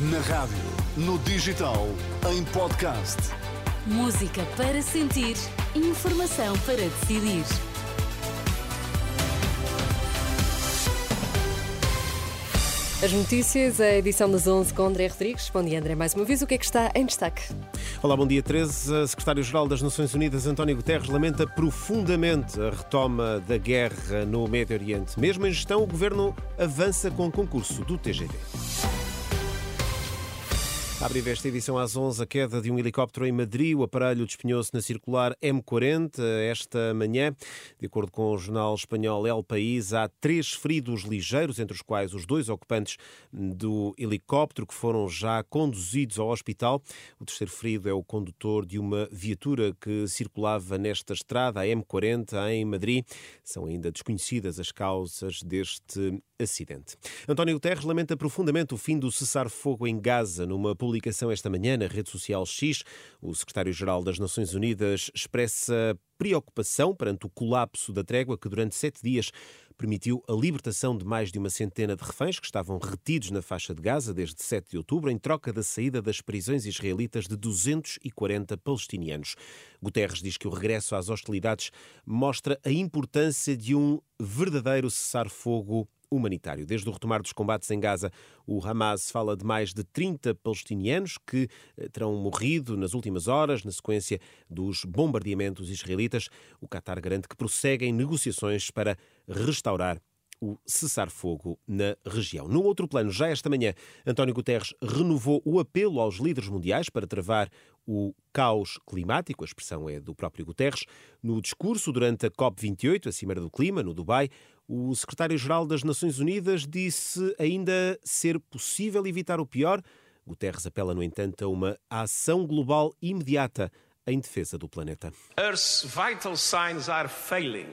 Na rádio, no digital, em podcast. Música para sentir, informação para decidir. As notícias, a edição das 11 com André Rodrigues. Bom dia, André. Mais uma vez, o que é que está em destaque? Olá, bom dia 13. A Secretário-Geral das Nações Unidas, António Guterres, lamenta profundamente a retoma da guerra no Médio Oriente. Mesmo em gestão, o governo avança com o concurso do TGV. Abre esta edição às 11 a queda de um helicóptero em Madrid. O aparelho despenhou-se na circular M40 esta manhã. De acordo com o jornal espanhol El País, há três feridos ligeiros, entre os quais os dois ocupantes do helicóptero que foram já conduzidos ao hospital. O terceiro ferido é o condutor de uma viatura que circulava nesta estrada, a M40, em Madrid. São ainda desconhecidas as causas deste acidente. António Guterres lamenta profundamente o fim do cessar-fogo em Gaza. Numa publicação esta manhã na rede social X, o secretário-geral das Nações Unidas expressa preocupação perante o colapso da trégua que durante sete dias permitiu a libertação de mais de uma centena de reféns que estavam retidos na faixa de Gaza desde 7 de outubro, em troca da saída das prisões israelitas de 240 palestinianos. Guterres diz que o regresso às hostilidades mostra a importância de um verdadeiro cessar-fogo humanitário. Desde o retomar dos combates em Gaza, o Hamas fala de mais de 30 palestinianos que eh, terão morrido nas últimas horas na sequência dos bombardeamentos israelitas. O Qatar garante que prosseguem negociações para restaurar o cessar-fogo na região. No outro plano, já esta manhã, António Guterres renovou o apelo aos líderes mundiais para travar o caos climático, a expressão é do próprio Guterres. No discurso durante a COP28, a Cimeira do Clima, no Dubai, o secretário-geral das Nações Unidas disse ainda ser possível evitar o pior. Guterres apela, no entanto, a uma ação global imediata em defesa do planeta. Earth's vital signs are failing.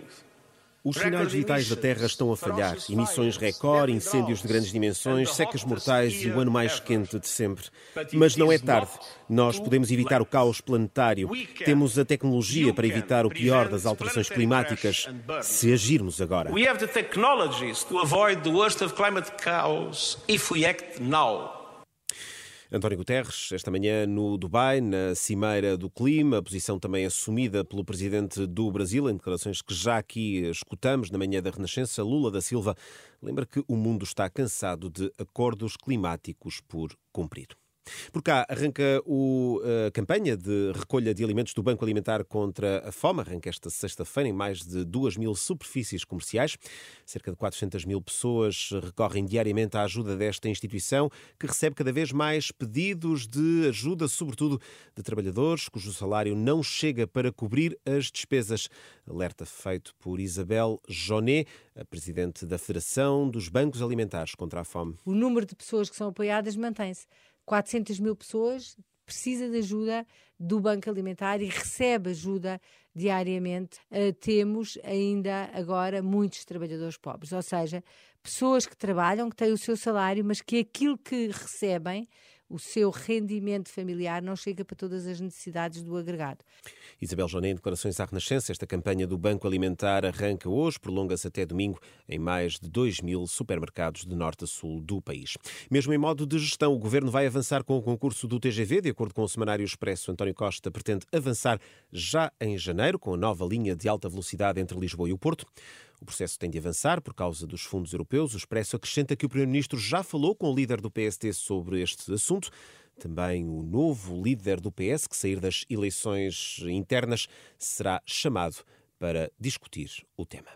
Os sinais vitais da Terra estão a falhar. Emissões recorde, incêndios de grandes dimensões, secas mortais e o ano mais quente de sempre. Mas não é tarde. Nós podemos evitar o caos planetário. Temos a tecnologia para evitar o pior das alterações climáticas se agirmos agora. We have the technologies to avoid the worst of climate chaos if we act now. António Guterres, esta manhã no Dubai, na Cimeira do Clima, posição também assumida pelo presidente do Brasil, em declarações que já aqui escutamos na manhã da Renascença, Lula da Silva, lembra que o mundo está cansado de acordos climáticos por cumprir. Por cá arranca o, a campanha de recolha de alimentos do Banco Alimentar contra a Fome. Arranca esta sexta-feira em mais de 2 mil superfícies comerciais. Cerca de 400 mil pessoas recorrem diariamente à ajuda desta instituição, que recebe cada vez mais pedidos de ajuda, sobretudo de trabalhadores cujo salário não chega para cobrir as despesas. Alerta feito por Isabel Jonet, a presidente da Federação dos Bancos Alimentares contra a Fome. O número de pessoas que são apoiadas mantém-se. 400 mil pessoas precisa de ajuda do Banco Alimentar e recebe ajuda diariamente. Uh, temos ainda agora muitos trabalhadores pobres, ou seja, pessoas que trabalham, que têm o seu salário, mas que aquilo que recebem o seu rendimento familiar não chega para todas as necessidades do agregado. Isabel Joné, em declarações à Renascença, esta campanha do Banco Alimentar arranca hoje, prolonga-se até domingo em mais de 2 mil supermercados de norte a sul do país. Mesmo em modo de gestão, o Governo vai avançar com o concurso do TGV. De acordo com o Semanário Expresso, António Costa pretende avançar já em janeiro com a nova linha de alta velocidade entre Lisboa e o Porto. O processo tem de avançar por causa dos fundos europeus. O Expresso acrescenta que o Primeiro-Ministro já falou com o líder do PST sobre este assunto. Também o novo líder do PS, que sair das eleições internas, será chamado para discutir o tema.